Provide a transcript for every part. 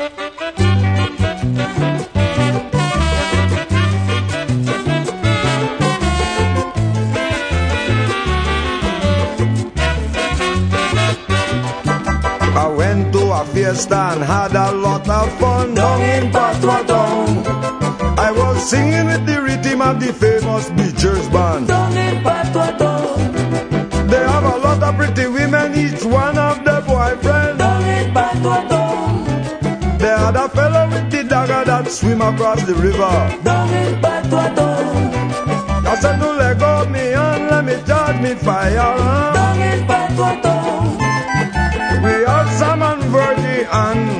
I went to a fiesta and had a lot of fun down in Patwa Town. I was singing with the rhythm of the famous Beachers Band. Down in Patwa Town, They have a lot of pretty women, each one of their boyfriends. Swim across the river. down in Patwa Town, I said to let go of me and let me charge me fire. down in Patwa Town, We had salmon, virgin and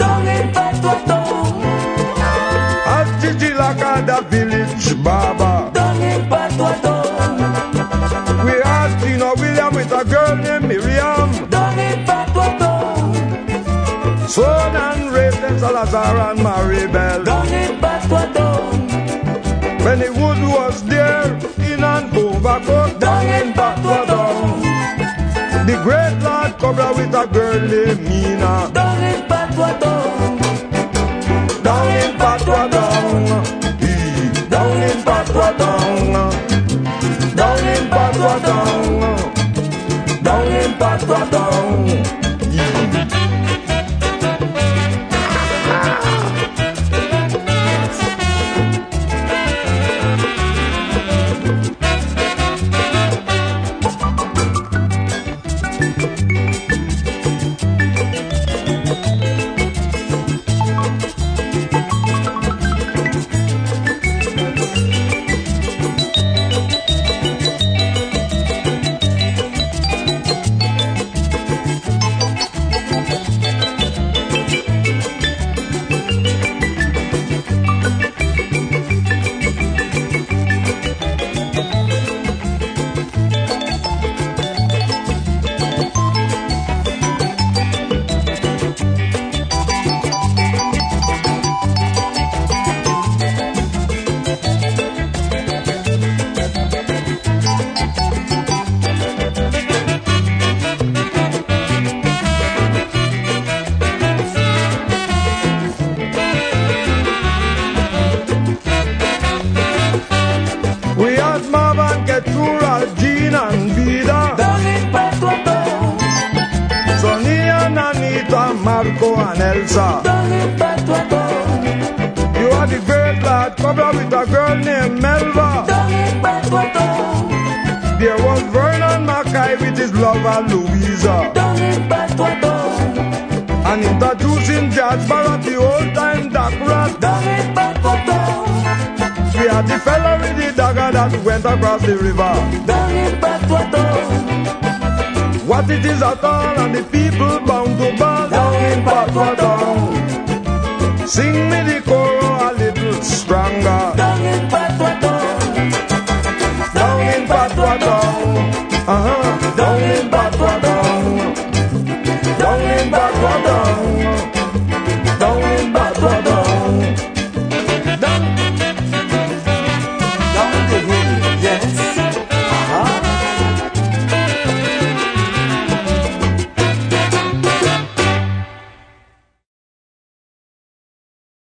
Salazar and Maribel. down in Patwa Town, Benny Wood was there in an overcoat down in Patwa The great Lord Cobra with a girl named Mina. down in Patwa Town, Down in Patwa Down. In Patwa Down. In Patwa Down. In Patwa Marvin, Ketura, Jean and Vida. Patwa Town, Sonny and Anita, Marco and Elsa. down in You had the great lad Cobra with a girl named Melva. in Patwa There was Vernon Mackay with his lover Louisa. in Patwa And introducing Judge Barrett, the old time Doc Rat. down in We had the as went across the river. Down in Patwaton. What it is at all, and the people bound to ball. Down in Patwaton. Sing me the chorus a little stronger.